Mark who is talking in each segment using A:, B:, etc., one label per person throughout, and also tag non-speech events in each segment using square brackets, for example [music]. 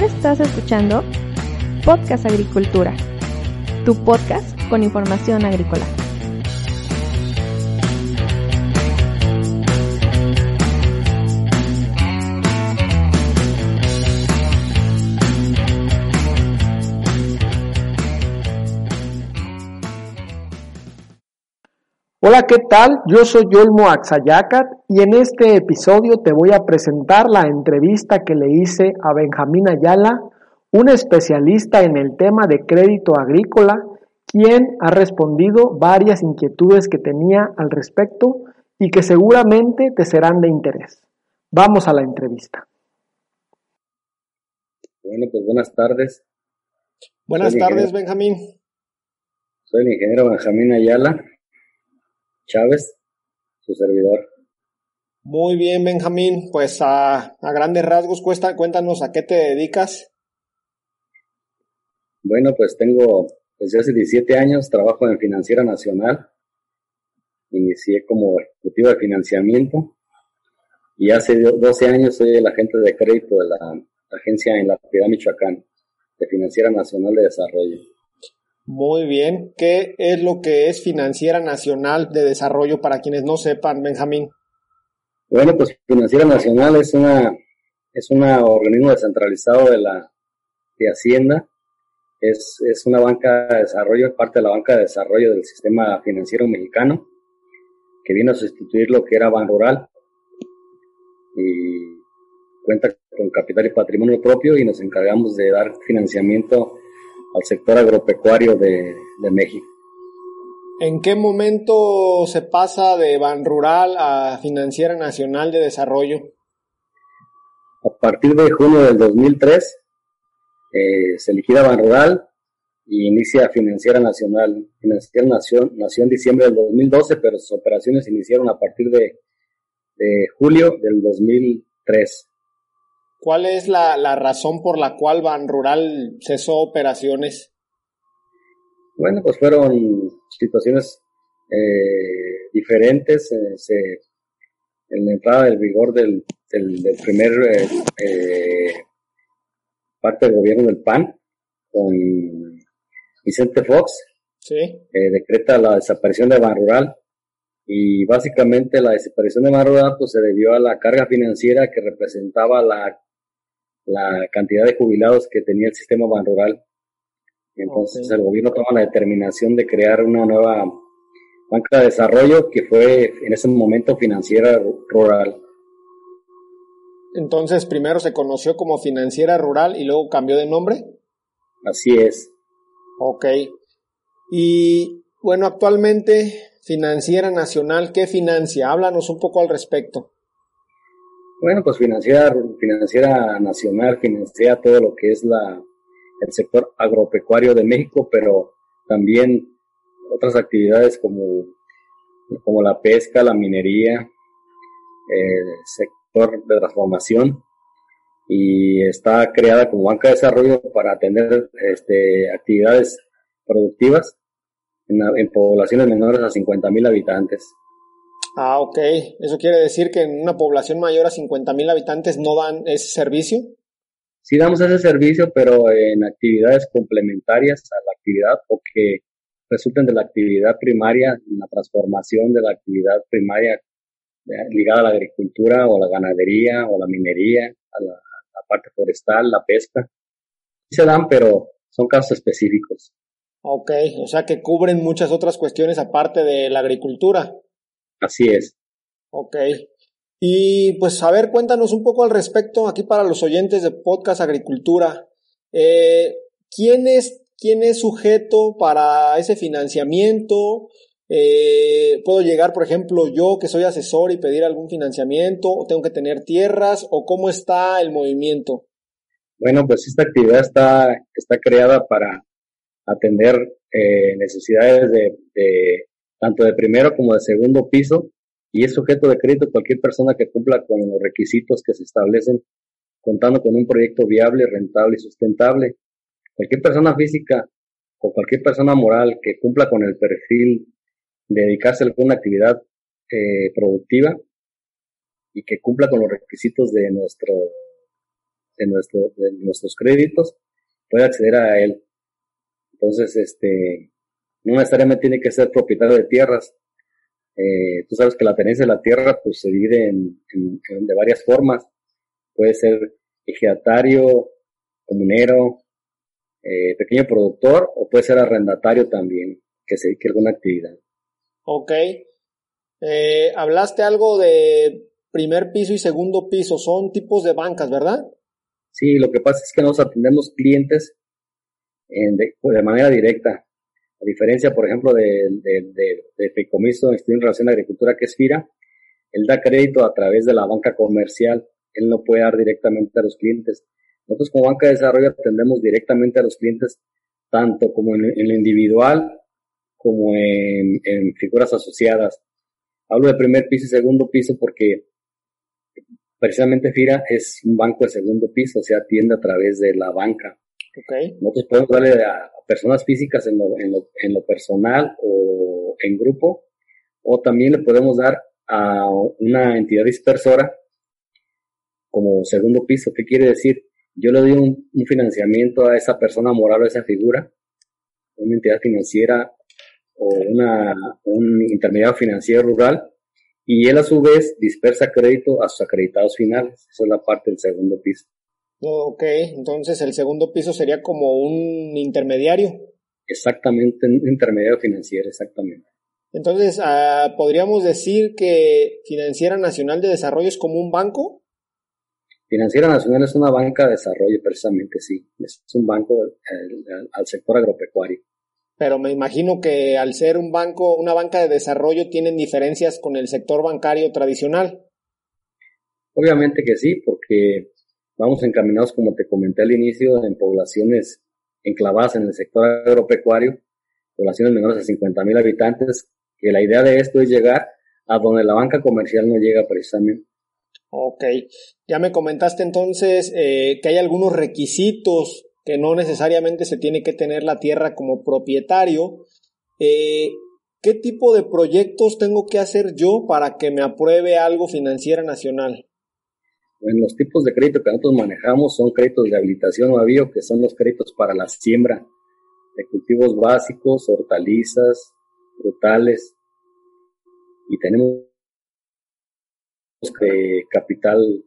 A: Estás escuchando Podcast Agricultura, tu podcast con información agrícola.
B: Hola, ¿qué tal? Yo soy Yolmo Axayacat y en este episodio te voy a presentar la entrevista que le hice a Benjamín Ayala, un especialista en el tema de crédito agrícola, quien ha respondido varias inquietudes que tenía al respecto y que seguramente te serán de interés. Vamos a la entrevista.
C: Bueno, pues buenas tardes.
B: Buenas tardes, Benjamín.
C: Soy el ingeniero Benjamín Ayala Chávez, su servidor.
B: Muy bien, Benjamín. Pues a, grandes rasgos, cuesta, cuéntanos a qué te dedicas.
C: Bueno, pues tengo desde hace 17 años trabajo en Financiera Nacional. Inicié como ejecutivo de financiamiento y hace 12 años soy el agente de crédito de la agencia en la ciudad Michoacán, de Financiera Nacional de Desarrollo.
B: Muy bien. ¿Qué es lo que es Financiera Nacional de Desarrollo para quienes no sepan, Benjamín?
C: Bueno, pues Financiera Nacional es una es un organismo descentralizado de la de Hacienda. Es, es una banca de desarrollo, parte de la banca de desarrollo del sistema financiero mexicano, que viene a sustituir lo que era Ban Rural y cuenta con capital y patrimonio propio y nos encargamos de dar financiamiento al sector agropecuario de, México.
B: ¿En qué momento se pasa de Ban Rural a Financiera Nacional de Desarrollo?
C: A partir de junio del 2003 eh, se liquida Ban Rural y inicia Financiera Nacional. Financiera Nación nació en diciembre del 2012, pero sus operaciones iniciaron a partir de, de julio del 2003.
B: ¿Cuál es la, la razón por la cual Ban Rural cesó operaciones?
C: Bueno, pues fueron situaciones eh, diferentes. Eh, en la entrada del vigor del, del, primer eh, parte del gobierno del PAN, con Vicente Fox,
B: ¿Sí?
C: decreta la desaparición de Ban Rural y básicamente la desaparición de Ban Rural pues, se debió a la carga financiera que representaba la la cantidad de jubilados que tenía el sistema ban rural. Entonces el gobierno toma la determinación de crear una nueva banca de desarrollo que fue en ese momento financiera rural.
B: Entonces primero se conoció como financiera rural y luego cambió de nombre.
C: Así es.
B: Ok. Y bueno, actualmente Financiera Nacional, ¿qué financia? Háblanos un poco al respecto.
C: Bueno, pues financiera, financiera nacional financia todo lo que es la, el sector agropecuario de México, pero también otras actividades como, como la pesca, la minería, el sector de transformación y está creada como banca de desarrollo para atender este, actividades productivas en, en poblaciones menores a 50 mil habitantes.
B: Ah, ok. ¿Eso quiere decir que en una población mayor a 50 mil habitantes no dan ese servicio?
C: Sí damos ese servicio, pero en actividades complementarias a la actividad o que resulten de la actividad primaria, la transformación de la actividad primaria eh, ligada a la agricultura o la ganadería o la minería, a la, parte forestal, la pesca. Sí se dan, pero son casos específicos.
B: Ok, o sea que cubren muchas otras cuestiones aparte de la agricultura.
C: Así es.
B: Ok. Y pues a ver, cuéntanos un poco al respecto aquí para los oyentes de Podcast Agricultura. Eh, ¿quién, es, ¿Quién es sujeto para ese financiamiento? Eh, ¿Puedo llegar, por ejemplo, yo que soy asesor y pedir algún financiamiento? ¿O tengo que tener tierras? ¿O cómo está el movimiento?
C: Bueno, pues esta actividad está, está creada para atender eh, necesidades de, tanto de primero como de segundo piso, y es sujeto de crédito cualquier persona que cumpla con los requisitos que se establecen contando con un proyecto viable, rentable y sustentable. Cualquier persona física o cualquier persona moral que cumpla con el perfil de dedicarse a alguna actividad eh, productiva y que cumpla con los requisitos de nuestro de, nuestro, de nuestros créditos, puede acceder a él. Entonces, este, no necesariamente tiene que ser propietario de tierras. Eh, tú sabes que la tenencia de la tierra pues se divide en, de varias formas. Puede ser ejidatario, comunero, eh, pequeño productor o puede ser arrendatario también, que se dedique a alguna actividad.
B: Ok. Eh, hablaste algo de primer piso y segundo piso, son tipos de bancas, ¿verdad?
C: Sí, lo que pasa es que nos atendemos clientes de, manera directa. A diferencia, por ejemplo, del de, de, de Fideicomiso Instituto en Relación a Agricultura, que es FIRA, él da crédito a través de la banca comercial. Él no puede dar directamente a los clientes. Nosotros como banca de desarrollo atendemos directamente a los clientes, tanto como en, en lo individual como en, en figuras asociadas. Hablo de primer piso y segundo piso porque precisamente FIRA es un banco de segundo piso, o sea, atiende a través de la banca.
B: Okay.
C: Nosotros podemos darle a personas físicas en lo, en, lo, en lo personal o en grupo, o también le podemos dar a una entidad dispersora como segundo piso. ¿Qué quiere decir? Yo le doy un, financiamiento a esa persona moral o a esa figura, una entidad financiera o una, un intermediario financiero rural, y él a su vez dispersa crédito a sus acreditados finales. Esa es la parte del segundo piso.
B: Ok, entonces el segundo piso sería como un intermediario.
C: Exactamente, un intermediario financiero, exactamente.
B: Entonces, ah, ¿podríamos decir que Financiera Nacional de Desarrollo es como un banco?
C: Financiera Nacional es una banca de desarrollo, precisamente, sí. Es un banco al, sector agropecuario.
B: Pero me imagino que al ser un banco, una banca de desarrollo, tienen diferencias con el sector bancario tradicional.
C: Obviamente que sí, porque vamos encaminados, como te comenté al inicio, en poblaciones enclavadas en el sector agropecuario, poblaciones menores de 50 mil habitantes, que la idea de esto es llegar a donde la banca comercial no llega precisamente.
B: Ok, ya me comentaste entonces eh, que hay algunos requisitos que no necesariamente se tiene que tener la tierra como propietario. Eh, ¿Qué tipo de proyectos tengo que hacer yo para que me apruebe algo financiera nacional?
C: Bueno, los tipos de crédito que nosotros manejamos son créditos de habilitación o avío, que son los créditos para la siembra de cultivos básicos, hortalizas, frutales, y tenemos capital,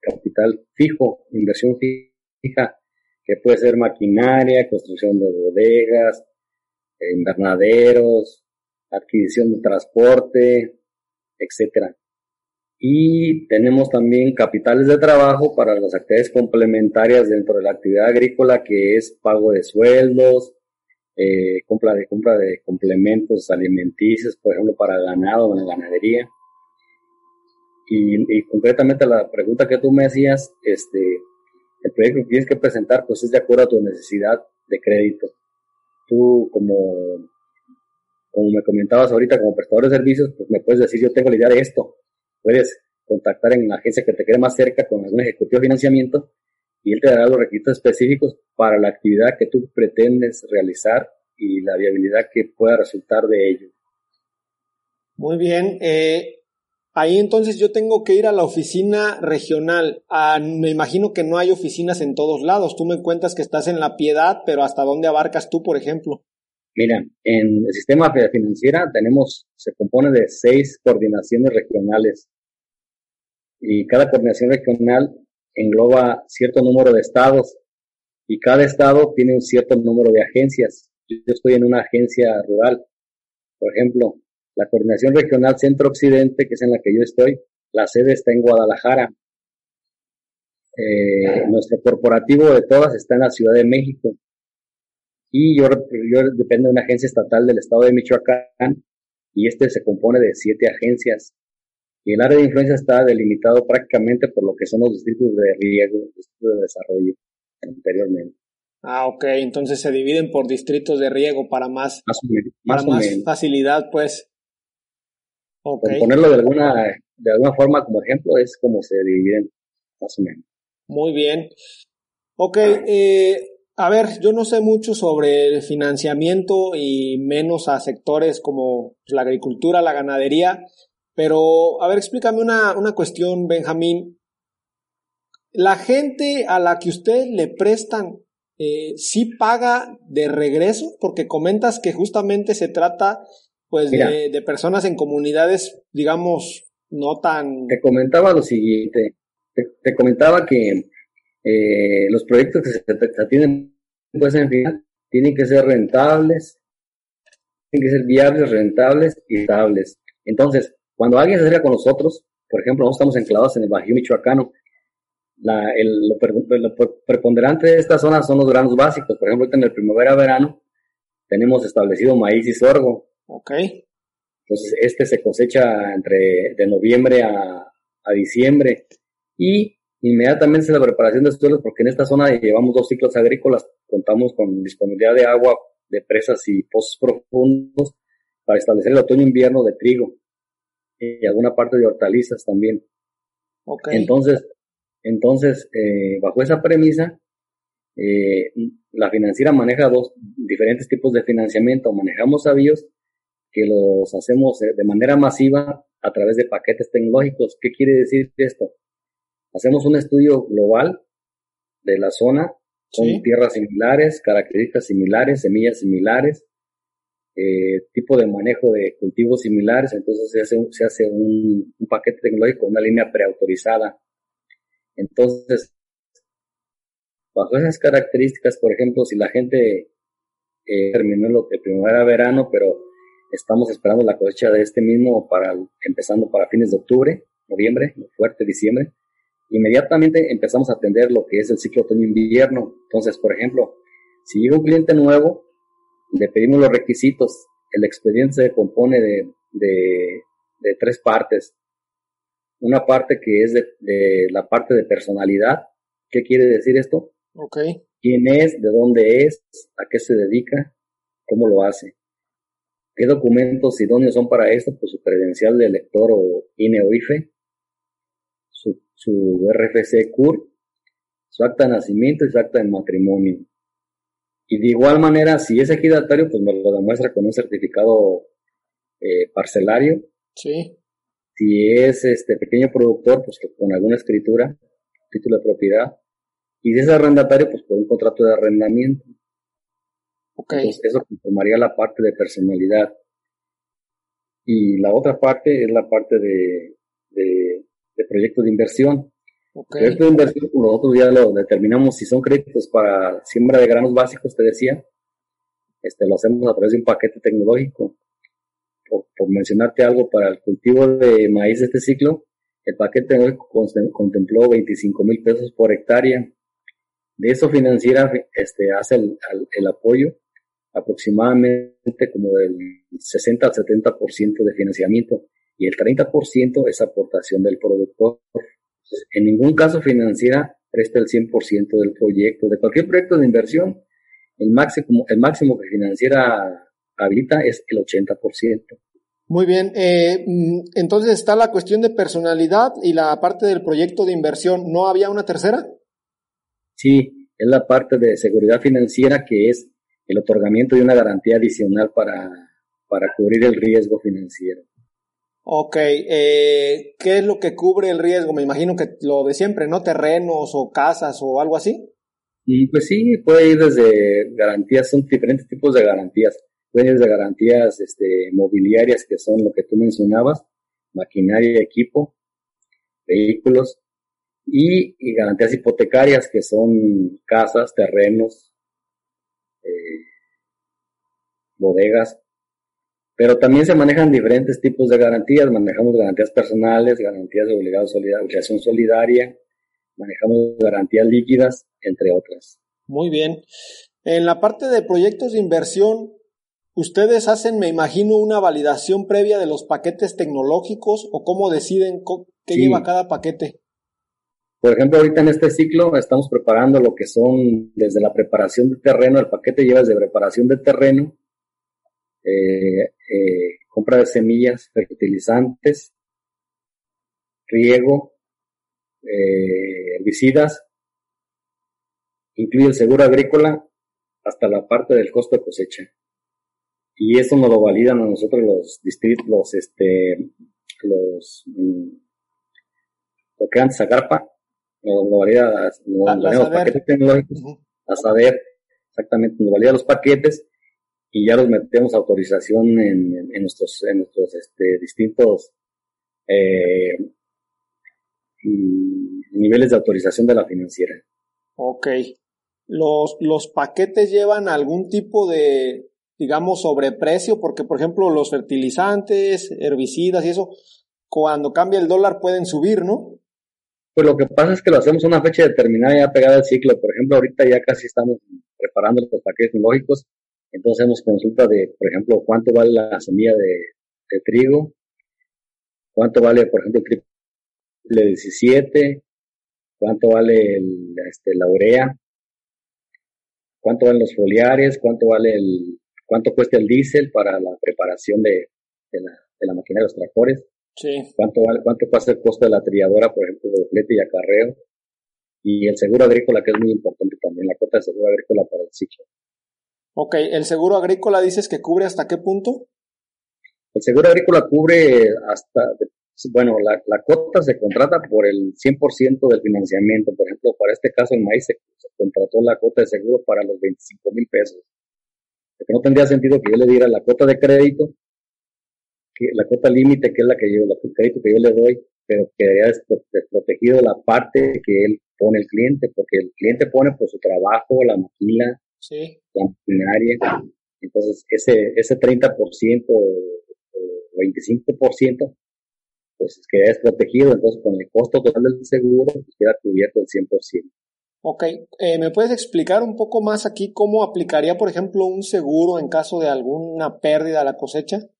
C: capital fijo, inversión fija, que puede ser maquinaria, construcción de bodegas, invernaderos, adquisición de transporte, etcétera. Y tenemos también capitales de trabajo para las actividades complementarias dentro de la actividad agrícola, que es pago de sueldos, eh, compra de compra de complementos alimenticios, por ejemplo, para ganado o la ganadería. Y, concretamente la pregunta que tú me hacías, este, el proyecto que tienes que presentar, pues es de acuerdo a tu necesidad de crédito. Tú, como, como me comentabas ahorita, como prestador de servicios, pues me puedes decir, yo tengo la idea de esto. Puedes contactar en la agencia que te quede más cerca con algún ejecutivo de financiamiento y él te dará los requisitos específicos para la actividad que tú pretendes realizar y la viabilidad que pueda resultar de ello.
B: Muy bien. Eh, ahí entonces yo tengo que ir a la oficina regional. Ah, me imagino que no hay oficinas en todos lados. Tú me cuentas que estás en La Piedad, pero ¿hasta dónde abarcas tú, por ejemplo?
C: Mira, en el sistema financiera tenemos, se compone de seis coordinaciones regionales. Y cada coordinación regional engloba cierto número de estados y cada estado tiene un cierto número de agencias. Yo estoy en una agencia rural. Por ejemplo, la Coordinación Regional Centro Occidente, que es en la que yo estoy, la sede está en Guadalajara. Eh, nuestro corporativo de todas está en la Ciudad de México. Y yo, yo dependo de una agencia estatal del estado de Michoacán y este se compone de siete agencias. Y el área de influencia está delimitado prácticamente por lo que son los distritos de riego, distritos de desarrollo anteriormente.
B: Ah, ok, entonces se dividen por distritos de riego para más, más, facilidad, pues.
C: Okay. Por ponerlo de alguna, de alguna forma como ejemplo, es como se dividen más o menos.
B: Muy bien. Ok, eh, a ver, yo no sé mucho sobre el financiamiento y menos a sectores como la agricultura, la ganadería, pero, a ver, explícame una, una cuestión, Benjamín. la gente a la que ustedes le prestan, eh, sí paga de regreso, porque comentas que justamente se trata pues de, personas en comunidades, digamos, no tan...
C: Te comentaba lo siguiente, te, comentaba que eh, los proyectos que se, tienen pues en final tienen que ser rentables, tienen que ser viables, rentables y estables. Entonces, cuando alguien se acerca con nosotros, por ejemplo, nosotros estamos enclavados en el Bajío Michoacano, la, el, lo, preponderante de esta zona son los granos básicos. Por ejemplo, en el primavera-verano tenemos establecido maíz y sorgo.
B: Ok.
C: Entonces, este se cosecha entre de noviembre a, a diciembre y inmediatamente es la preparación de suelos porque en esta zona llevamos dos ciclos agrícolas, contamos con disponibilidad de agua de presas y pozos profundos para establecer el otoño-invierno de trigo y alguna parte de hortalizas también.
B: Okay.
C: Entonces, entonces, eh, bajo esa premisa, eh, la financiera maneja dos diferentes tipos de financiamiento. Manejamos avíos que los hacemos eh, de manera masiva a través de paquetes tecnológicos. ¿Qué quiere decir esto? Hacemos un estudio global de la zona con tierras similares, características similares, semillas similares, tipo de manejo de cultivos similares. Entonces se hace, se hace un, un paquete tecnológico, una línea preautorizada entonces, bajo esas características, por ejemplo, si la gente eh, terminó lo que primero era verano, pero estamos esperando la cosecha de este mismo para empezando para fines de octubre, noviembre, fuerte diciembre, inmediatamente empezamos a atender lo que es el ciclo otoño-invierno. Entonces, por ejemplo, si llega un cliente nuevo, le pedimos los requisitos. El expediente se compone de, de, de tres partes una parte que es de, la parte de personalidad. ¿Qué quiere decir esto?
B: Ok.
C: ¿Quién es? ¿De dónde es? ¿A qué se dedica? ¿Cómo lo hace? ¿Qué documentos idóneos son para esto? Pues su credencial de elector o INE o IFE, su, su RFC CUR, su acta de nacimiento y su acta de matrimonio. Y de igual manera, si es equidatario, pues nos lo demuestra con un certificado eh, parcelario.
B: Sí.
C: Si es este pequeño productor, pues con alguna escritura, título de propiedad. Y si es arrendatario, pues por un contrato de arrendamiento.
B: Ok.
C: eso conformaría la parte de personalidad. Y la otra parte es la parte de, de, proyecto de inversión.
B: Okay.
C: De inversión, nosotros ya lo determinamos si son créditos para siembra de granos básicos, te decía. Este, lo hacemos a través de un paquete tecnológico por, mencionarte algo, para el cultivo de maíz de este ciclo, el paquete hoy contempló 25 mil pesos por hectárea. De eso financiera este, hace el, el, apoyo aproximadamente como del 60 al 70% de financiamiento y el 30% es aportación del productor. En ningún caso financiera presta el 100% del proyecto. De cualquier proyecto de inversión, el máximo, el máximo que financiera habita es el 80%.
B: Muy bien, eh, mm, entonces está la cuestión de personalidad y la parte del proyecto de inversión. ¿No había una tercera?
C: Sí, es la parte de seguridad financiera que es el otorgamiento de una garantía adicional para, para cubrir el riesgo financiero.
B: Ok, eh, ¿qué es lo que cubre el riesgo? Me imagino que lo de siempre, ¿no? Terrenos o casas o algo así.
C: Y pues sí, puede ir desde garantías, son diferentes tipos de garantías de garantías este, mobiliarias que son lo que tú mencionabas, maquinaria, equipo, vehículos y, garantías hipotecarias que son casas, terrenos, eh, bodegas, pero también se manejan diferentes tipos de garantías, manejamos garantías personales, garantías de obligado obligación solidaria, manejamos garantías líquidas, entre otras.
B: Muy bien. En la parte de proyectos de inversión, Ustedes hacen, me imagino, una validación previa de los paquetes tecnológicos o cómo deciden qué lleva cada paquete.
C: Por ejemplo, ahorita en este ciclo estamos preparando lo que son desde la preparación de terreno, el paquete lleva desde preparación de terreno, eh, eh, compra de semillas, fertilizantes, riego, eh, herbicidas, incluye el seguro agrícola hasta la parte del costo de cosecha. Y eso nos lo validan a nosotros los distritos, los, este, los, mm, lo que antes Zagarpa, nos, valida, los paquetes tecnológicos, a saber exactamente, nos valida los paquetes y ya los metemos a autorización en, en, nuestros, en nuestros este, distintos eh, niveles de autorización de la financiera.
B: Ok. ¿Los, ¿Los paquetes llevan algún tipo de, digamos, sobreprecio? Porque, por ejemplo, los fertilizantes, herbicidas y eso, cuando cambia el dólar pueden subir, ¿no?
C: Pues lo que pasa es que lo hacemos a una fecha determinada ya pegada al ciclo. Por ejemplo, ahorita ya casi estamos preparando los paquetes tecnológicos, entonces hacemos consulta de, por ejemplo, cuánto vale la semilla de, trigo, cuánto vale, por ejemplo, el triple 17, cuánto vale el, este, la urea, cuánto valen los foliares, cuánto vale el, cuánto cuesta el diésel para la preparación de, de, la, de la máquina de los tractores. Sí. ¿Cuánto vale, cuánto cuesta el costo de la trilladora, por ejemplo, de flete y acarreo? Y el seguro agrícola, que es muy importante también, la cuota de seguro agrícola para el ciclo.
B: Ok, ¿el seguro agrícola dices que cubre hasta qué punto?
C: El seguro agrícola cubre hasta, bueno, la, la cuota se contrata por el 100% del financiamiento. Por ejemplo, para este caso el maíz se, contrató la cuota de seguro para los 25 mil pesos. Porque no tendría sentido que yo le diera la cuota de crédito, que la cuota límite, que es la que yo, la crédito que yo le doy, pero que haya desprotegido la parte que él pone el cliente, porque el cliente pone por su trabajo, la maquila, la maquinaria. Entonces, ese, ese 30% o 25%, pues queda desprotegido. Entonces, con el costo total del seguro, pues, queda cubierto el 100%.
B: Ok, eh, ¿me puedes explicar un poco más aquí cómo aplicaría, por ejemplo, un seguro en caso de alguna pérdida a la cosecha?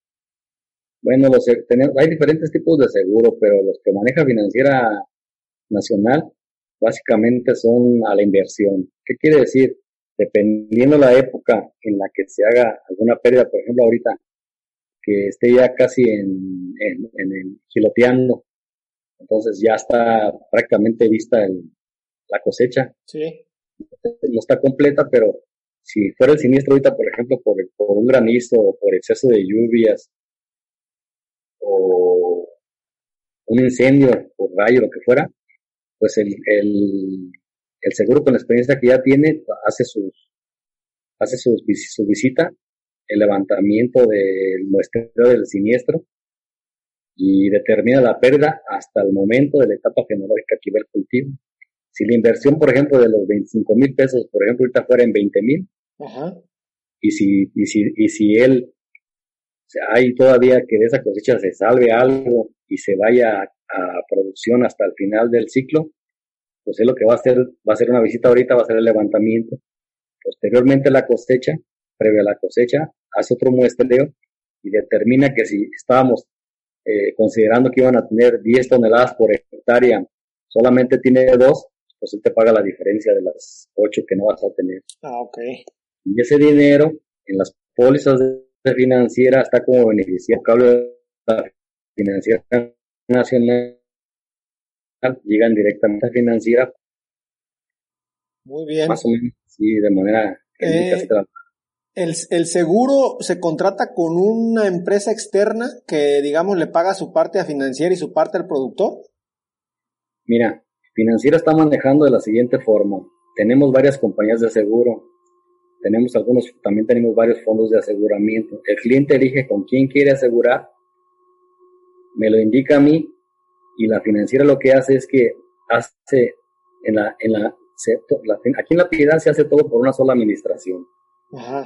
C: Bueno, los, tenemos, hay diferentes tipos de seguro, pero los que maneja Financiera Nacional básicamente son a la inversión. ¿Qué quiere decir? Dependiendo la época en la que se haga alguna pérdida, por ejemplo, ahorita que esté ya casi en, en, en el giloteando, entonces ya está prácticamente vista el, la cosecha. Sí. No está completa, pero si fuera el siniestro ahorita, por ejemplo, por, por un granizo o por exceso de lluvias o un incendio por rayo, lo que fuera, pues el, el, el seguro con la experiencia que ya tiene hace sus hace su, su visita, el levantamiento del muestreo del siniestro y determina la pérdida hasta el momento de la etapa fenológica que va el cultivo. Si la inversión, por ejemplo, de los 25 mil pesos, por ejemplo, ahorita fuera en 20 mil, y si, y si, y si él, o sea, hay todavía que de esa cosecha se salve algo y se vaya a, producción hasta el final del ciclo, pues es lo que va a hacer, va a ser una visita ahorita, va a ser el levantamiento. Posteriormente la cosecha, previa a la cosecha, hace otro muestreo y determina que si estábamos eh, considerando que iban a tener 10 toneladas por hectárea, solamente tiene dos, pues él te paga la diferencia de las ocho que no vas a tener.
B: Ah, ok.
C: Y ese dinero en las pólizas de financiera está como beneficiario de la financiera nacional, llegan directamente a financiera.
B: Muy bien.
C: Más o menos, sí, de manera
B: eh, el, el, seguro se contrata con una empresa externa que, digamos, le paga su parte a financiera y su parte al productor.
C: Mira, Financiera está manejando de la siguiente forma. Tenemos varias compañías de seguro. Tenemos algunos, también tenemos varios fondos de aseguramiento. El cliente elige con quién quiere asegurar, me lo indica a mí y la financiera lo que hace es que hace en la, en la, aquí en la piedad se hace todo por una sola administración.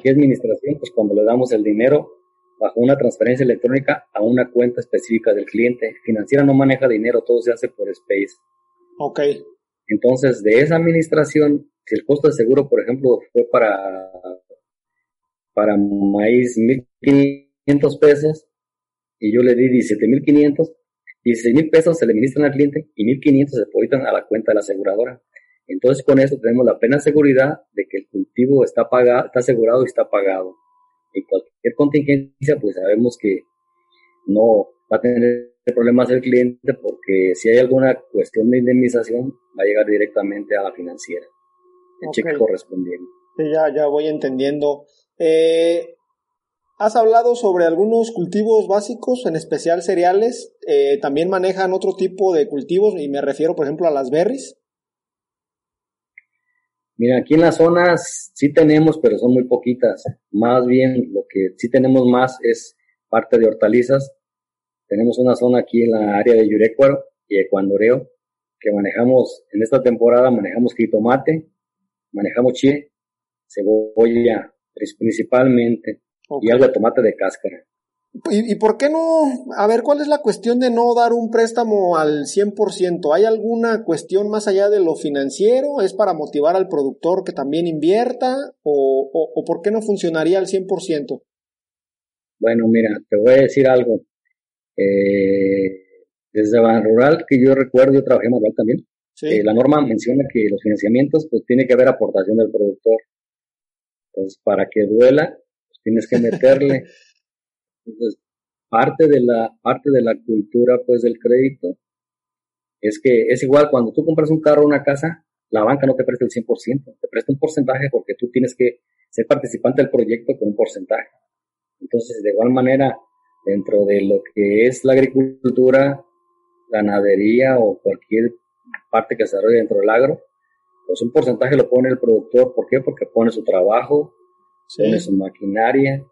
C: ¿Qué es administración? Pues cuando le damos el dinero bajo una transferencia electrónica a una cuenta específica del cliente. Financiera no maneja dinero, todo se hace por Space.
B: Ok.
C: Entonces, de esa administración, si el costo de seguro, por ejemplo, fue para, para maíz 1.500 pesos y yo le di 17.500, 16.000 pesos se le ministran al cliente y 1.500 se depositan a la cuenta de la aseguradora. Entonces, con eso tenemos la plena seguridad de que el cultivo está pagado, está asegurado y está pagado. Y cualquier contingencia, pues sabemos que no va a tener problemas el cliente porque si hay alguna cuestión de indemnización va a llegar directamente a la financiera, el cheque correspondiente.
B: ya, ya voy entendiendo. Eh, has hablado sobre algunos cultivos básicos, en especial cereales. Eh, también manejan otro tipo de cultivos y me refiero, por ejemplo, a las berries.
C: Mira, aquí en las zonas sí tenemos, pero son muy poquitas. Más bien lo que sí tenemos más es parte de hortalizas. Tenemos una zona aquí en la área de Yurecuaro y Ecuandoreo que manejamos en esta temporada, manejamos jitomate, manejamos chile, cebolla principalmente y algo de tomate de cáscara.
B: ¿Y, ¿Y, por qué no? A ver, ¿cuál es la cuestión de no dar un préstamo al 100%? ¿Hay alguna cuestión más allá de lo financiero? ¿Es para motivar al productor que también invierta? ¿O, o, o por qué no funcionaría al 100%?
C: Bueno, mira, te voy a decir algo. Eh, desde Ban Rural, que yo recuerdo, yo trabajé en Rural también. Sí. Eh, la norma menciona que los financiamientos, pues tiene que haber aportación del productor. Entonces, para que duela, tienes que meterle. Parte de la, parte de la cultura, pues, del crédito, es que es igual cuando tú compras un carro o una casa, la banca no te presta el 100%, te presta un porcentaje porque tú tienes que ser participante del proyecto con un porcentaje. Entonces, de igual manera, dentro de lo que es la agricultura, ganadería o cualquier parte que se desarrolle dentro del agro, pues un porcentaje lo pone el productor. ¿Por qué? Porque pone su trabajo, sí. pone su maquinaria,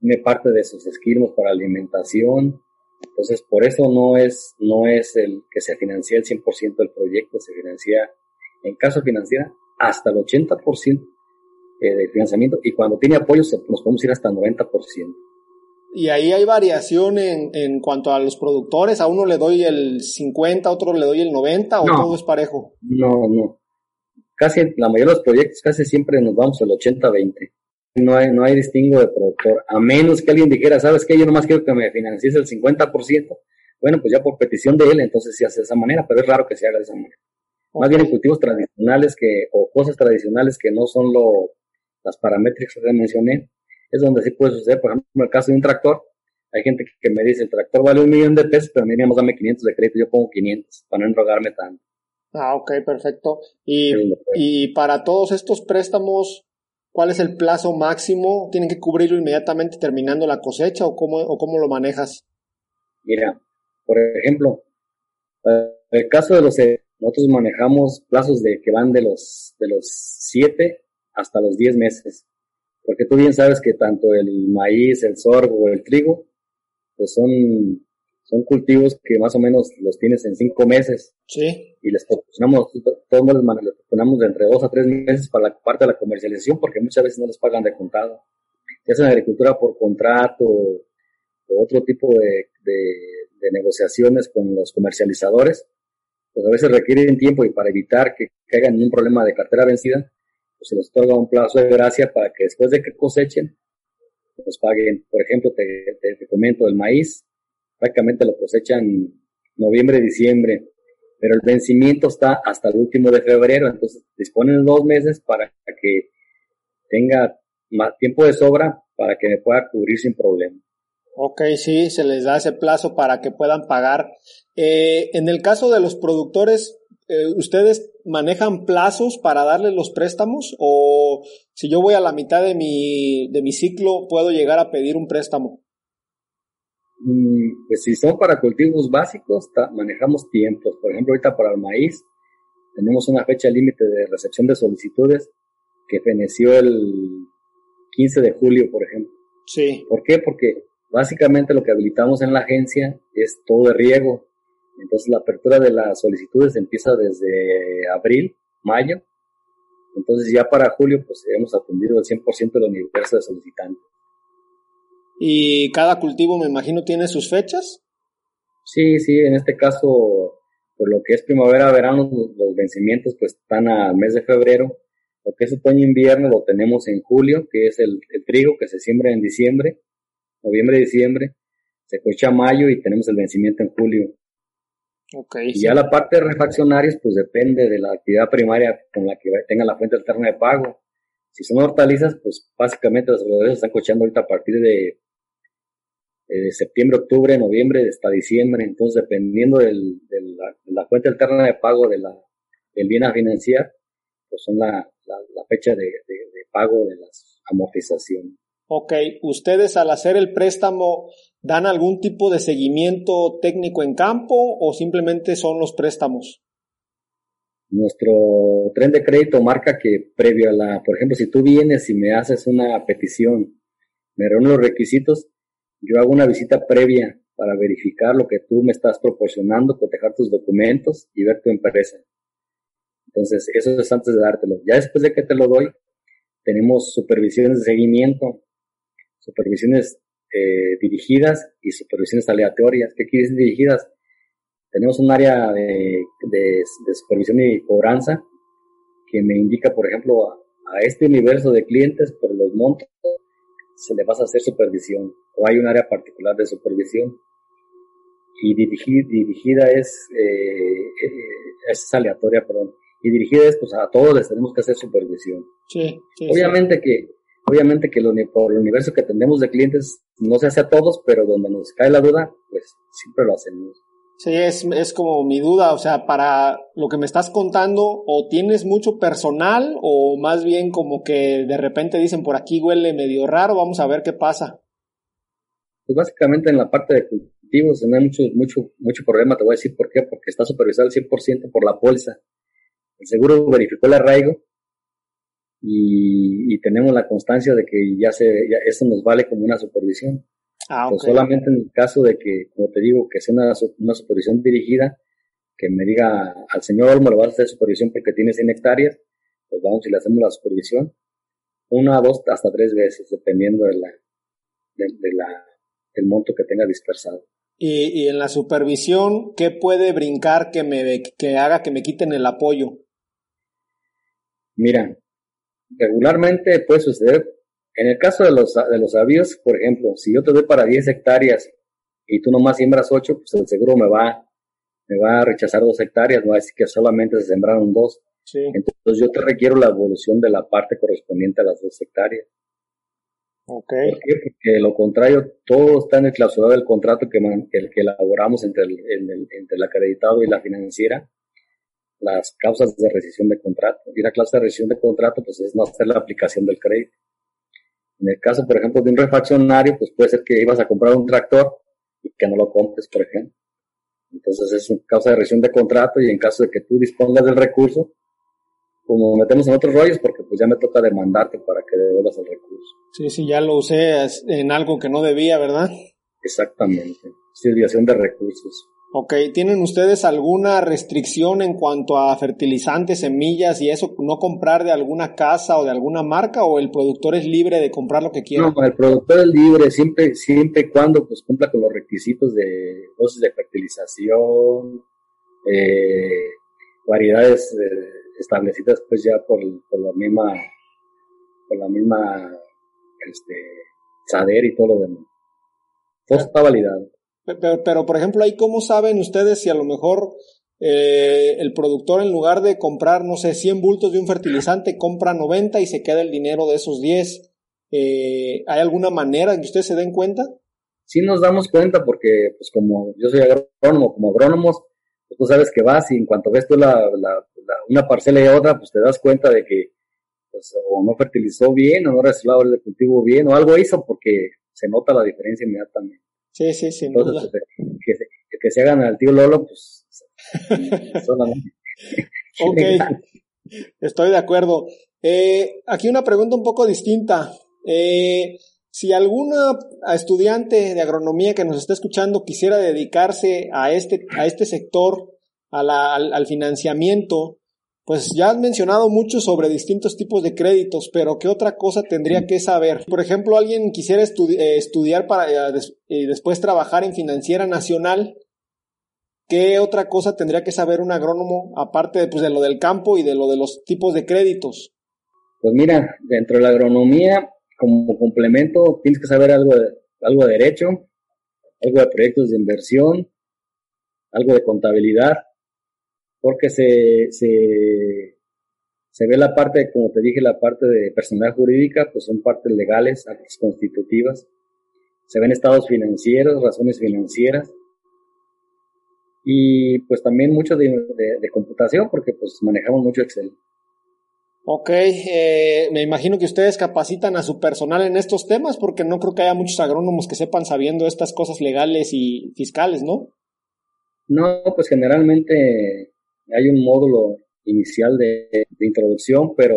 C: pone parte de sus esquilmos para alimentación. Entonces, por eso no es, no es el que se financia el 100% del proyecto, se financia, en caso financiera, hasta el 80% eh, de financiamiento y cuando tiene apoyo nos podemos ir hasta el 90%.
B: Y ahí hay variación en, en cuanto a los productores. A uno le doy el 50, a otro le doy el 90 o no, todo es parejo.
C: No, no. Casi la mayoría de los proyectos casi siempre nos vamos al 80-20. No hay, no hay distingo de productor. A menos que alguien dijera, ¿sabes qué? Yo nomás quiero que me financies el 50%. Bueno, pues ya por petición de él, entonces se hace de esa manera, pero es raro que se haga de esa manera. Okay. Más bien en cultivos tradicionales que, o cosas tradicionales que no son lo, las paramétricas que mencioné, es donde sí puede suceder. Por ejemplo, en el caso de un tractor, hay gente que me dice, el tractor vale un millón de pesos, pero a mí digamos dame 500 de crédito, yo pongo 500 para no enrogarme tanto.
B: Ah, ok, perfecto. Y, sí, y para todos estos préstamos, ¿cuál es el plazo máximo? ¿Tienen que cubrirlo inmediatamente terminando la cosecha o cómo, o cómo lo manejas?
C: Mira, por ejemplo, el caso de los nosotros manejamos plazos de que van de los de los 7 hasta los 10 meses porque tú bien sabes que tanto el maíz, el sorgo, el trigo, pues son, son cultivos que más o menos los tienes en cinco meses.
B: Sí.
C: Y les proporcionamos, todos les proporcionamos de entre dos a tres meses para la parte de la comercialización, porque muchas veces no les pagan de contado. Ya sea en agricultura por contrato o otro tipo de, de, de negociaciones con los comercializadores, pues a veces requieren tiempo y para evitar que caigan en un problema de cartera vencida, pues se les otorga un plazo de gracia para que después de que cosechen, nos paguen. Por ejemplo, te, te, te comento, el maíz, prácticamente lo cosechan noviembre, diciembre, pero el vencimiento está hasta el último de febrero, entonces disponen dos meses para que tenga más tiempo de sobra para que me pueda cubrir sin problema.
B: Ok, sí, se les da ese plazo para que puedan pagar. Eh, en el caso de los productores, eh, ¿ustedes manejan plazos para darles los préstamos? ¿O si yo voy a la mitad de mi, de mi ciclo, puedo llegar a pedir un préstamo?
C: Mm, pues si son para cultivos básicos, manejamos tiempos. Por ejemplo, ahorita para el maíz, tenemos una fecha límite de recepción de solicitudes que feneció el 15 de julio, por ejemplo.
B: Sí.
C: ¿Por qué? Porque básicamente lo que habilitamos en la agencia es todo de riego. Entonces la apertura de las solicitudes empieza desde abril, mayo. Entonces ya para julio pues hemos atendido el 100% del universo de solicitantes.
B: ¿Y cada cultivo me imagino tiene sus fechas?
C: Sí, sí, en este caso, por lo que es primavera, verano, los vencimientos pues están al mes de febrero. Lo que es otoño invierno lo tenemos en julio, que es el, el trigo que se siembra en diciembre, noviembre, diciembre. Se cosecha mayo y tenemos el vencimiento en julio.
B: Okay,
C: y sí. ya la parte de refaccionarios, pues depende de la actividad primaria con la que tenga la fuente alterna de pago. Si son hortalizas, pues básicamente los agricultores están cocheando ahorita a partir de, de, septiembre, octubre, noviembre, hasta diciembre. Entonces, dependiendo del, de, la, de, la, fuente alterna de pago de la, del bien a financiar, pues son la, la, la fecha de, de pago de las amortizaciones.
B: Ok, ustedes al hacer el préstamo dan algún tipo de seguimiento técnico en campo o simplemente son los préstamos?
C: Nuestro tren de crédito marca que previo a la, por ejemplo, si tú vienes y me haces una petición, me reúnen los requisitos, yo hago una visita previa para verificar lo que tú me estás proporcionando, cotejar tus documentos y ver tu empresa. Entonces, eso es antes de dártelo. Ya después de que te lo doy, tenemos supervisiones de seguimiento, supervisiones eh, dirigidas y supervisiones aleatorias. ¿Qué quiere decir dirigidas? Tenemos un área de, de, supervisión y cobranza que me indica, por ejemplo, a, este universo de clientes por los montos se le vas a hacer supervisión o hay un área particular de supervisión y dirigida es, eh, eh, es aleatoria, perdón, y dirigida es pues a todos les tenemos que hacer supervisión.
B: Sí,
C: obviamente que obviamente que lo, por el universo que tenemos de clientes no se hace a todos, pero donde nos cae la duda, pues siempre lo hacemos.
B: Sí, es, es como mi duda, o sea, para lo que me estás contando, o tienes mucho personal, o más bien como que de repente dicen por aquí huele medio raro, vamos a ver qué pasa.
C: Pues básicamente en la parte de cultivos no hay mucho, mucho, mucho problema, te voy a decir por qué, porque está supervisado al 100% por la bolsa. El seguro verificó el arraigo y, tenemos la constancia de que ya se, ya eso nos vale como una supervisión. Ah, pues solamente en el caso de que, como te digo, que sea una, una supervisión dirigida, que me diga al señor Olmo le vas a hacer supervisión porque tiene 100 hectáreas, pues vamos y le hacemos la supervisión una, dos, hasta tres veces, dependiendo de la, de, la, del monto que tenga dispersado.
B: Y, y, en la supervisión, ¿qué puede brincar que me que haga que me quiten el apoyo?
C: Mira, regularmente puede suceder en el caso de los, de los avíos, por ejemplo, si yo te doy para 10 hectáreas y tú nomás siembras 8, pues el seguro me va, me va a rechazar 2 hectáreas, no va a decir que solamente se sembraron 2. Entonces yo te requiero la evolución de la parte correspondiente a las 2 hectáreas.
B: Okay.
C: Porque lo contrario, todo está en el clausurado del contrato que, el que elaboramos entre el, entre el acreditado y la financiera, las causas de rescisión de contrato. Y la cláusula de rescisión de contrato, pues es no hacer la aplicación del crédito. En el caso, por ejemplo, de un refaccionario, pues puede ser que ibas a comprar un tractor y que no lo compres, por ejemplo. Entonces es una causa de rescisión de contrato y en caso de que tú dispongas del recurso, como metemos en otros rollos, porque pues ya me toca demandarte para que devuelvas el recurso.
B: Sí, sí, ya lo usé en algo que no debía, ¿verdad?
C: Exactamente. Desviación de recursos.
B: Ok, ¿tienen ustedes alguna restricción en cuanto a fertilizantes, semillas y eso? ¿No comprar de alguna casa o de alguna marca o el productor es libre de comprar lo que quiera?
C: No, el productor es libre siempre, siempre y cuando pues cumpla con los requisitos de dosis de fertilización, eh, variedades eh, establecidas pues ya por, la misma, por la misma, este, saber y todo lo demás. Todo está validado.
B: Pero, por ejemplo, ahí cómo saben ustedes si a lo mejor eh, el productor en lugar de comprar, no sé, 100 bultos de un fertilizante, compra 90 y se queda el dinero de esos 10. Eh, ¿Hay alguna manera que ustedes se den cuenta?
C: Sí nos damos cuenta porque, pues como yo soy agrónomo, como agrónomos, pues tú sabes que vas y en cuanto ves tú la, una parcela y otra, pues te das cuenta de que pues, o no fertilizó bien o no recibió el cultivo bien o algo hizo porque se nota la diferencia inmediatamente.
B: Sí, sí, sí.
C: Entonces, que, que, se hagan al tío Lolo, pues [laughs] solamente.
B: ok, [laughs] estoy de acuerdo. Eh, aquí una pregunta un poco distinta. Eh, si alguna estudiante de agronomía que nos está escuchando quisiera dedicarse a este, a este sector, a la, al, financiamiento, pues ya has mencionado mucho sobre distintos tipos de créditos, pero ¿qué otra cosa tendría que saber? Por ejemplo, alguien quisiera eh, estudiar para eh, después trabajar en financiera nacional. ¿Qué otra cosa tendría que saber un agrónomo aparte de, pues, de lo del campo y de lo de los tipos de créditos?
C: Pues mira, dentro de la agronomía, como complemento, tienes que saber algo de, algo de derecho, algo de proyectos de inversión, algo de contabilidad, porque se, se, se ve la parte, como te dije, la parte de personalidad jurídica, pues son partes legales, actas constitutivas. Se ven estados financieros, razones financieras. Y pues también mucho de, de, computación, porque pues manejamos mucho Excel.
B: Ok, eh, me imagino que ustedes capacitan a su personal en estos temas, porque no creo que haya muchos agrónomos que sepan sabiendo estas cosas legales y fiscales, ¿no?
C: No, pues generalmente hay un módulo inicial de, introducción, pero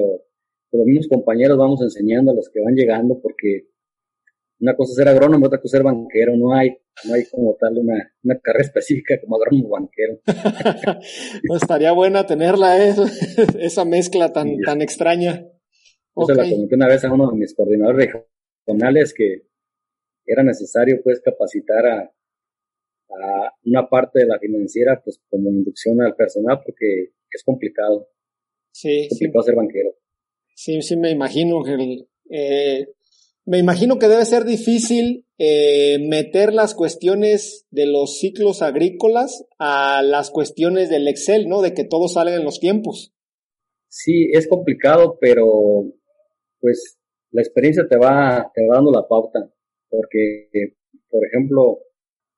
C: los mismos compañeros vamos enseñando a los que van llegando porque una cosa es ser agrónomo, otra cosa es ser banquero, no hay, no hay como tal una, una carrera [laughs] específica como agrónomo banquero. [laughs]
B: pues estaría buena tenerla, ¿eh? [laughs] esa mezcla tan, tan extraña.
C: Yo se la comenté una vez a uno de mis coordinadores regionales que era necesario pues capacitar a, a una parte de la financiera pues como inducción al personal porque es complicado.
B: Sí,
C: es complicado ser banquero.
B: Sí, sí me imagino que eh, me imagino que debe ser difícil eh, meter las cuestiones de los ciclos agrícolas a las cuestiones del Excel, ¿no? De que todo salga en los tiempos.
C: Sí, es complicado, pero pues la experiencia te va, te va dando la pauta, porque, por ejemplo,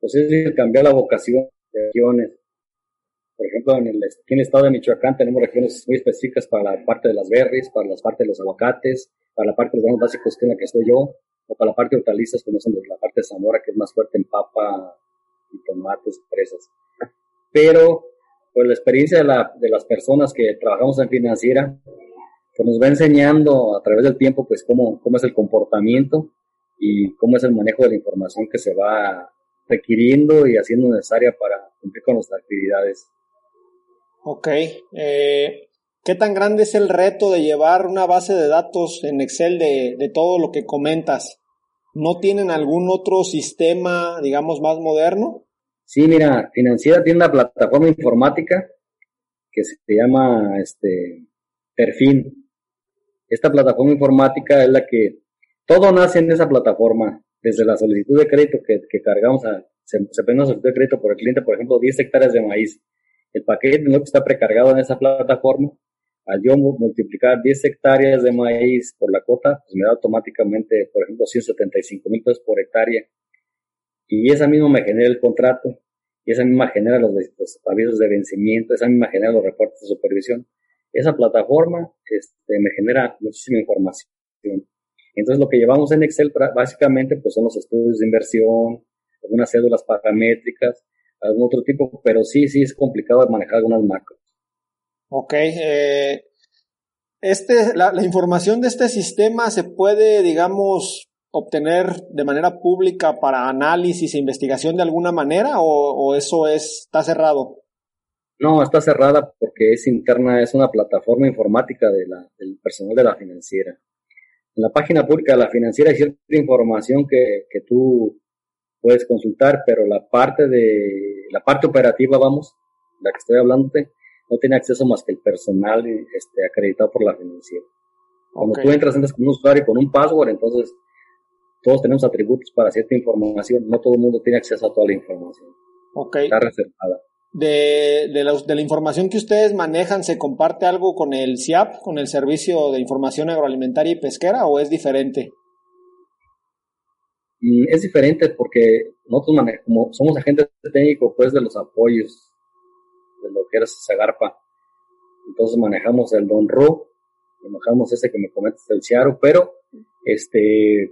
C: pues es cambiar la vocación de regiones. Por ejemplo, en el, aquí estado de Michoacán tenemos regiones muy específicas para la parte de las berries, para la parte de los aguacates, para la parte de los granos básicos que es la que estoy yo, o para la parte de hortalizas, como son la parte de Zamora, que es más fuerte en papa y tomates, fresas. Pero, pues la experiencia de, la, las personas que trabajamos en financiera, pues nos va enseñando a través del tiempo, pues cómo, cómo es el comportamiento y cómo es el manejo de la información que se va requiriendo y haciendo necesaria para cumplir con nuestras actividades.
B: Ok. Eh, ¿Qué tan grande es el reto de llevar una base de datos en Excel de, de todo lo que comentas? ¿No tienen algún otro sistema, digamos, más moderno?
C: Sí, mira, Financiera tiene una plataforma informática que se llama este, Perfin. Esta plataforma informática es la que todo nace en esa plataforma, desde la solicitud de crédito que, que cargamos a, se, se pide una solicitud de crédito por el cliente, por ejemplo, 10 hectáreas de maíz el paquete no está precargado en esa plataforma, al yo multiplicar 10 hectáreas de maíz por la cuota, pues me da automáticamente, por ejemplo, 175 mil pesos por hectárea. Y esa misma me genera el contrato, y esa misma genera los, avisos de vencimiento, esa misma genera los reportes de supervisión. Esa plataforma este, me genera muchísima información. Entonces lo que llevamos en Excel básicamente pues son los estudios de inversión, algunas cédulas paramétricas, algún otro tipo, pero sí, sí es complicado manejar algunas macros.
B: Ok, eh, este, la, información de este sistema se puede, digamos, obtener de manera pública para análisis e investigación de alguna manera o, eso es, está cerrado?
C: No, está cerrada porque es interna, es una plataforma informática de la, del personal de la financiera. La página pública de la financiera hay cierta información que, que tú puedes consultar, pero la parte de la parte operativa, vamos, la que estoy hablando, no tiene acceso más que el personal este, acreditado por la financiera. Cuando tú entras, entras con un usuario con un password, entonces todos tenemos atributos para cierta información, no todo el mundo tiene acceso a toda la información.
B: Okay.
C: Está reservada.
B: De, de, la, de la información que ustedes manejan, ¿se comparte algo con el CIAP, con el Servicio de Información Agroalimentaria y Pesquera, o es diferente?
C: Mm, es diferente porque nosotros como somos agentes técnicos pues de los apoyos de lo que era Zagarpa. Entonces manejamos el Don Ru, manejamos ese que me comentas el Ciaro, pero este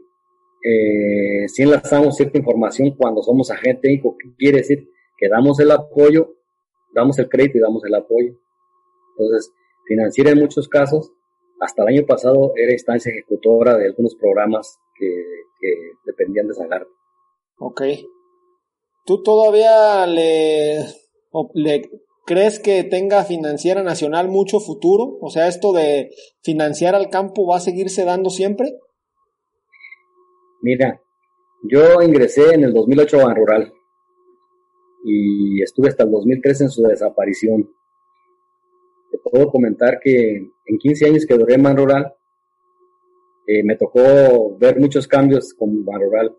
C: eh, si enlazamos cierta información cuando somos agente técnico, ¿qué quiere decir? Que damos el apoyo, damos el crédito y damos el apoyo. Entonces, financiera en muchos casos, hasta el año pasado era instancia ejecutora de algunos programas que que dependían de Zagarpa.
B: Ok. ¿Tú todavía le, le crees que tenga financiera nacional mucho futuro? O sea, esto de financiar al campo va a seguirse dando siempre?
C: Mira, yo ingresé en el 2008 a Ban Rural y estuve hasta el 2013 en su desaparición. Te puedo comentar que en 15 años que duré en Ban Rural, eh, me tocó ver muchos cambios con Rural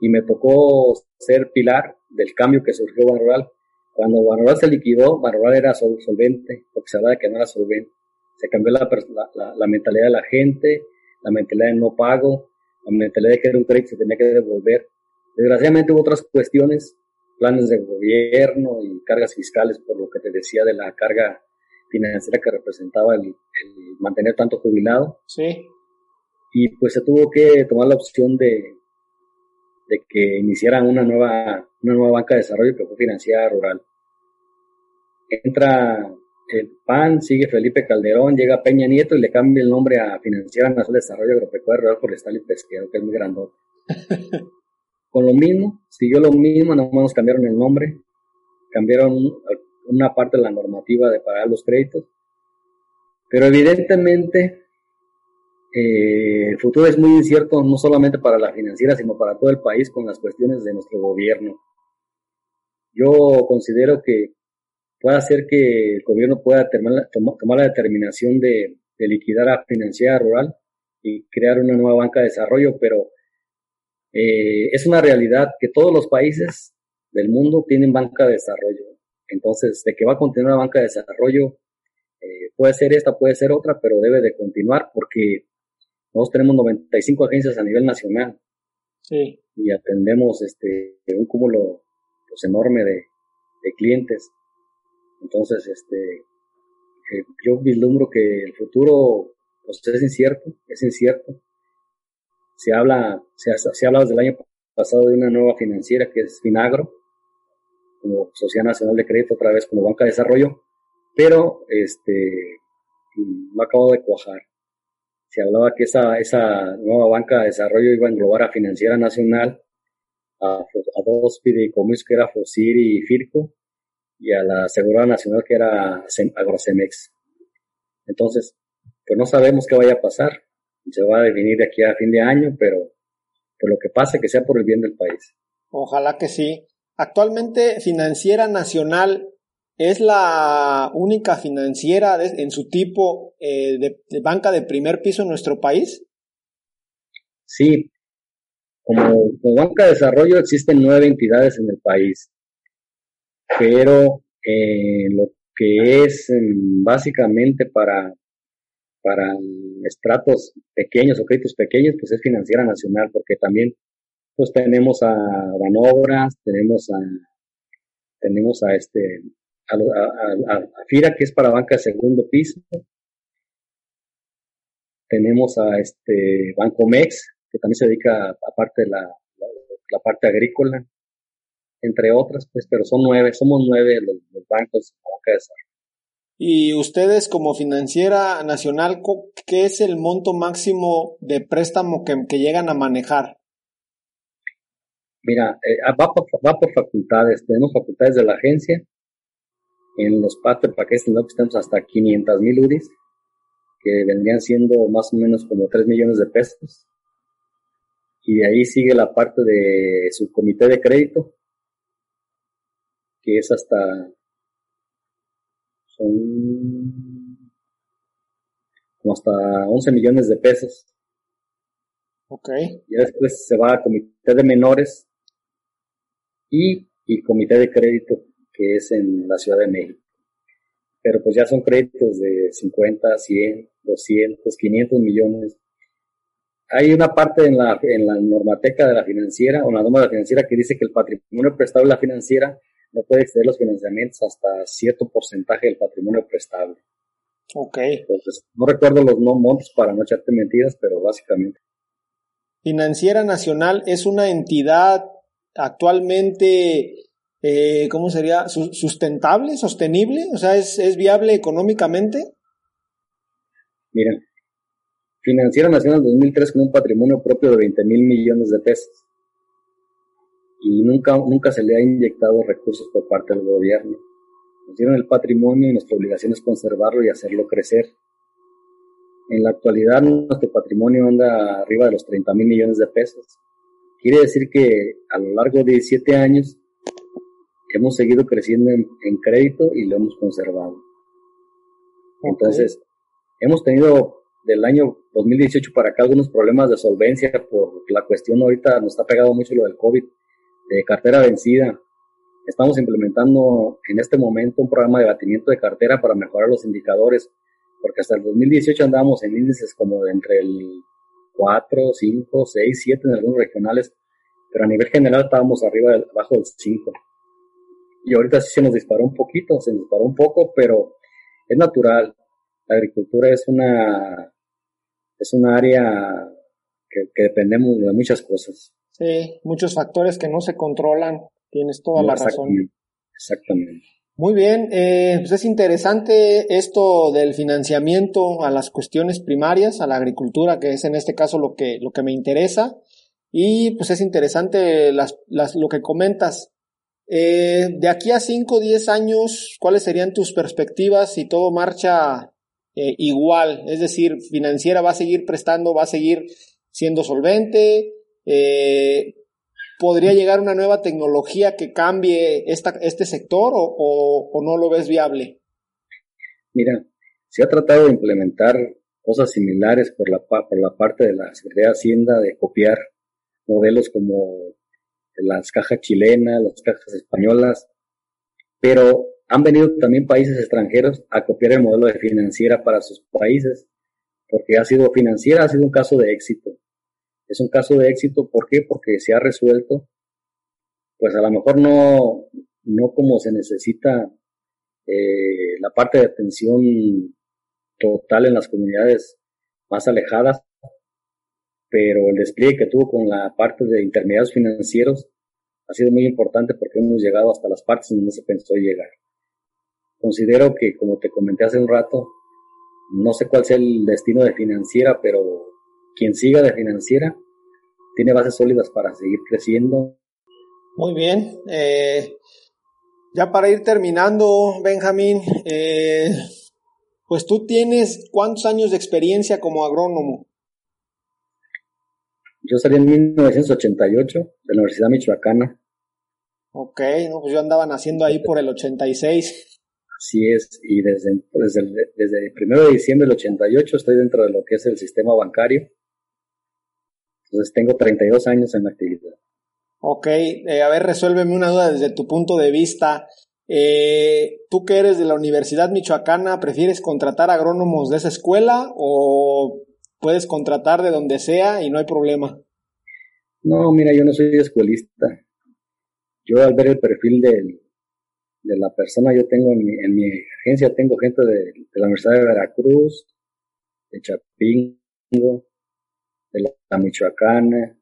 C: y me tocó ser pilar del cambio que surgió Rural. Cuando Rural se liquidó, Rural era solvente, porque se hablaba de que no era solvente. Se cambió la, la, la, mentalidad de la gente, la mentalidad de no pago, la mentalidad de que era un crédito se tenía que devolver. Desgraciadamente hubo otras cuestiones, planes de gobierno y cargas fiscales, por lo que te decía de la carga financiera que representaba el, el mantener tanto jubilado.
B: Sí
C: y pues se tuvo que tomar la opción de, de que iniciaran una nueva, una nueva banca de desarrollo que fue financiada rural. Entra el PAN sigue Felipe Calderón, llega Peña Nieto y le cambia el nombre a Financiera Nacional de Desarrollo Agropecuario Rural Forestal y Pesquero, que es muy grandote. [laughs] Con lo mismo, siguió lo mismo, nada más cambiaron el nombre, cambiaron una parte de la normativa de pagar los créditos, pero evidentemente eh, el futuro es muy incierto no solamente para la financiera, sino para todo el país con las cuestiones de nuestro gobierno. Yo considero que puede hacer que el gobierno pueda tomar, la determinación de, liquidar a financiera rural y crear una nueva banca de desarrollo, pero eh, es una realidad que todos los países del mundo tienen banca de desarrollo. Entonces, de que va a continuar la banca de desarrollo, eh, puede ser esta, puede ser otra, pero debe de continuar porque nosotros tenemos 95 agencias a nivel nacional.
B: Sí.
C: Y atendemos este un cúmulo pues, enorme de, clientes. Entonces, este eh, yo vislumbro que el futuro pues, es incierto, es incierto. Se habla, se ha, se ha hablado desde el año pasado de una nueva financiera que es Finagro, como Sociedad Nacional de Crédito, otra vez como Banca de Desarrollo, pero este no acabo de cuajar se hablaba que esa, esa nueva banca de desarrollo iba a englobar a Financiera Nacional, a, a dos fideicomisos que era FOSIR y FIRCO, y a la Seguridad Nacional que era Agrocemex. Entonces, pues no sabemos qué vaya a pasar. Se va a definir de aquí a fin de año, pero por lo que pase, que sea por el bien del país.
B: Ojalá que sí. Actualmente Financiera Nacional es la única financiera en su tipo eh, de, banca de primer piso en nuestro país.
C: Sí, como, banca de desarrollo existen nueve entidades en el país, pero eh, lo que es mm, básicamente para, para estratos pequeños o créditos pequeños, pues es financiera nacional, porque también pues tenemos a Banobras, tenemos a tenemos a este a, FIRA, que es para banca de segundo piso. Tenemos a este Banco Mex, que también se dedica aparte de la, la, parte agrícola, entre otras, pues, pero son nueve, somos nueve los, bancos de banca de desarrollo.
B: Y ustedes como financiera nacional, ¿qué es el monto máximo de préstamo que, llegan a manejar?
C: Mira, eh, va, por, va, por, facultades. Tenemos facultades de la agencia en los paquetes paquetes que estamos hasta 500 mil UDIs, que vendrían siendo más o menos como 3 millones de pesos. Y de ahí sigue la parte de su comité de crédito, que es hasta, son como hasta 11 millones de pesos.
B: Ok.
C: Y después se va a comité de menores y, y comité de crédito que es en la Ciudad de México. Pero pues ya son créditos de 50, 100, 200, 500 millones. Hay una parte en la, en la normateca de la financiera o en la norma de la financiera que dice que el patrimonio prestable de la financiera no puede exceder los financiamientos hasta cierto porcentaje del patrimonio prestable.
B: Ok.
C: Entonces, no recuerdo los no montos para no echarte mentiras, pero básicamente.
B: Financiera Nacional es una entidad actualmente eh, ¿cómo sería? ¿Sustentable, sostenible? O sea, ¿es, ¿es viable económicamente?
C: Mira, Financiera Nacional 2003 con un patrimonio propio de 20 mil millones de pesos. Y nunca, nunca se le ha inyectado recursos por parte del gobierno. Nos dieron el patrimonio y nuestra obligación es conservarlo y hacerlo crecer. En la actualidad nuestro patrimonio anda arriba de los 30 mil millones de pesos. Quiere decir que a lo largo de 17 años hemos seguido creciendo en, crédito y lo hemos conservado. Entonces, hemos tenido del año 2018 para acá algunos problemas de solvencia por la cuestión ahorita nos está pegado mucho lo del COVID, de cartera vencida. Estamos implementando en este momento un programa de batimiento de cartera para mejorar los indicadores, porque hasta el 2018 andábamos en índices como de entre el 4, 5, 6, 7 en algunos regionales, pero a nivel general estábamos arriba, del, abajo del 5 y ahorita sí se nos disparó un poquito, se nos disparó un poco, pero es natural. La agricultura es una, es un área que, dependemos de muchas cosas.
B: Sí, muchos factores que no se controlan, tienes toda la razón.
C: Exactamente.
B: Muy bien, eh, pues es interesante esto del financiamiento a las cuestiones primarias, a la agricultura, que es en este caso lo que, lo que me interesa. Y pues es interesante las, las, lo que comentas. Eh, de aquí a 5 o 10 años, ¿cuáles serían tus perspectivas si todo marcha eh, igual? Es decir, financiera va a seguir prestando, va a seguir siendo solvente. Eh, ¿Podría llegar una nueva tecnología que cambie esta, este sector o, no lo ves viable?
C: Mira, se ha tratado de implementar cosas similares por la, por la parte de la Secretaría de Hacienda, de copiar modelos como las cajas chilenas, las cajas españolas, pero han venido también países extranjeros a copiar el modelo de financiera para sus países, porque ha sido financiera, ha sido un caso de éxito. Es un caso de éxito, ¿por qué? Porque se ha resuelto, pues a lo mejor no, no como se necesita eh, la parte de atención total en las comunidades más alejadas, pero el despliegue que tuvo con la parte de intermediarios financieros ha sido muy importante porque hemos llegado hasta las partes donde se pensó llegar. Considero que, como te comenté hace un rato, no sé cuál sea el destino de financiera, pero quien siga de financiera tiene bases sólidas para seguir creciendo.
B: Muy bien. Eh, ya para ir terminando, Benjamín, eh, pues tú tienes cuántos años de experiencia como agrónomo?
C: Yo salí en 1988 de la Universidad Michoacana.
B: Ok, no, pues yo andaba naciendo ahí por el 86.
C: Así es, y desde, desde, el, desde el 1 de diciembre del 88 estoy dentro de lo que es el sistema bancario. Entonces tengo 32 años en la actividad.
B: Ok, eh, a ver, resuélveme una duda desde tu punto de vista. Eh, ¿Tú que eres de la Universidad Michoacana, prefieres contratar agrónomos de esa escuela o puedes contratar de donde sea y no hay problema.
C: No, mira, yo no soy escuelista. Yo al ver el perfil de, de la persona, yo tengo en mi, en mi agencia, tengo gente de, la Universidad de Veracruz, de Chapingo, de la, Michoacana,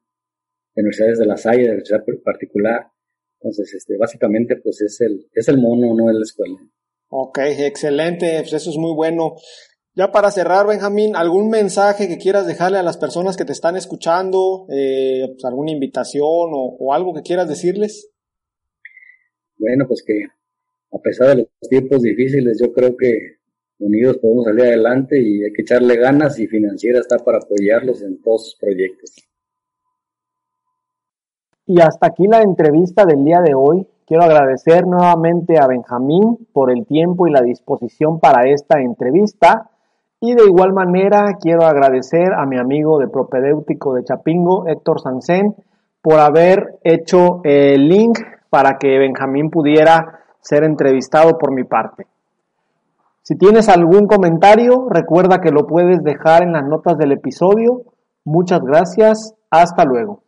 C: de universidades de la Salle, de la universidad particular. Entonces, este, básicamente, pues es el, es el mono, no es la escuela.
B: Ok, excelente, pues eso es muy bueno. Ya para cerrar, Benjamín, ¿algún mensaje que quieras dejarle a las personas que te están escuchando? Eh, pues, ¿Alguna invitación o, algo que quieras decirles?
C: Bueno, pues que a pesar de los tiempos difíciles, yo creo que unidos podemos salir adelante y hay que echarle ganas y Financiera está para apoyarlos en todos sus proyectos.
B: Y hasta aquí la entrevista del día de hoy. Quiero agradecer nuevamente a Benjamín por el tiempo y la disposición para esta entrevista y de igual manera quiero agradecer a mi amigo de propedéutico de Chapingo, Héctor Sansén, por haber hecho el link para que Benjamín pudiera ser entrevistado por mi parte. Si tienes algún comentario, recuerda que lo puedes dejar en las notas del episodio. Muchas gracias. Hasta luego.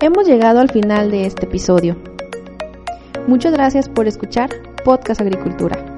A: Hemos llegado al final de este episodio. Muchas gracias por escuchar Podcast Agricultura.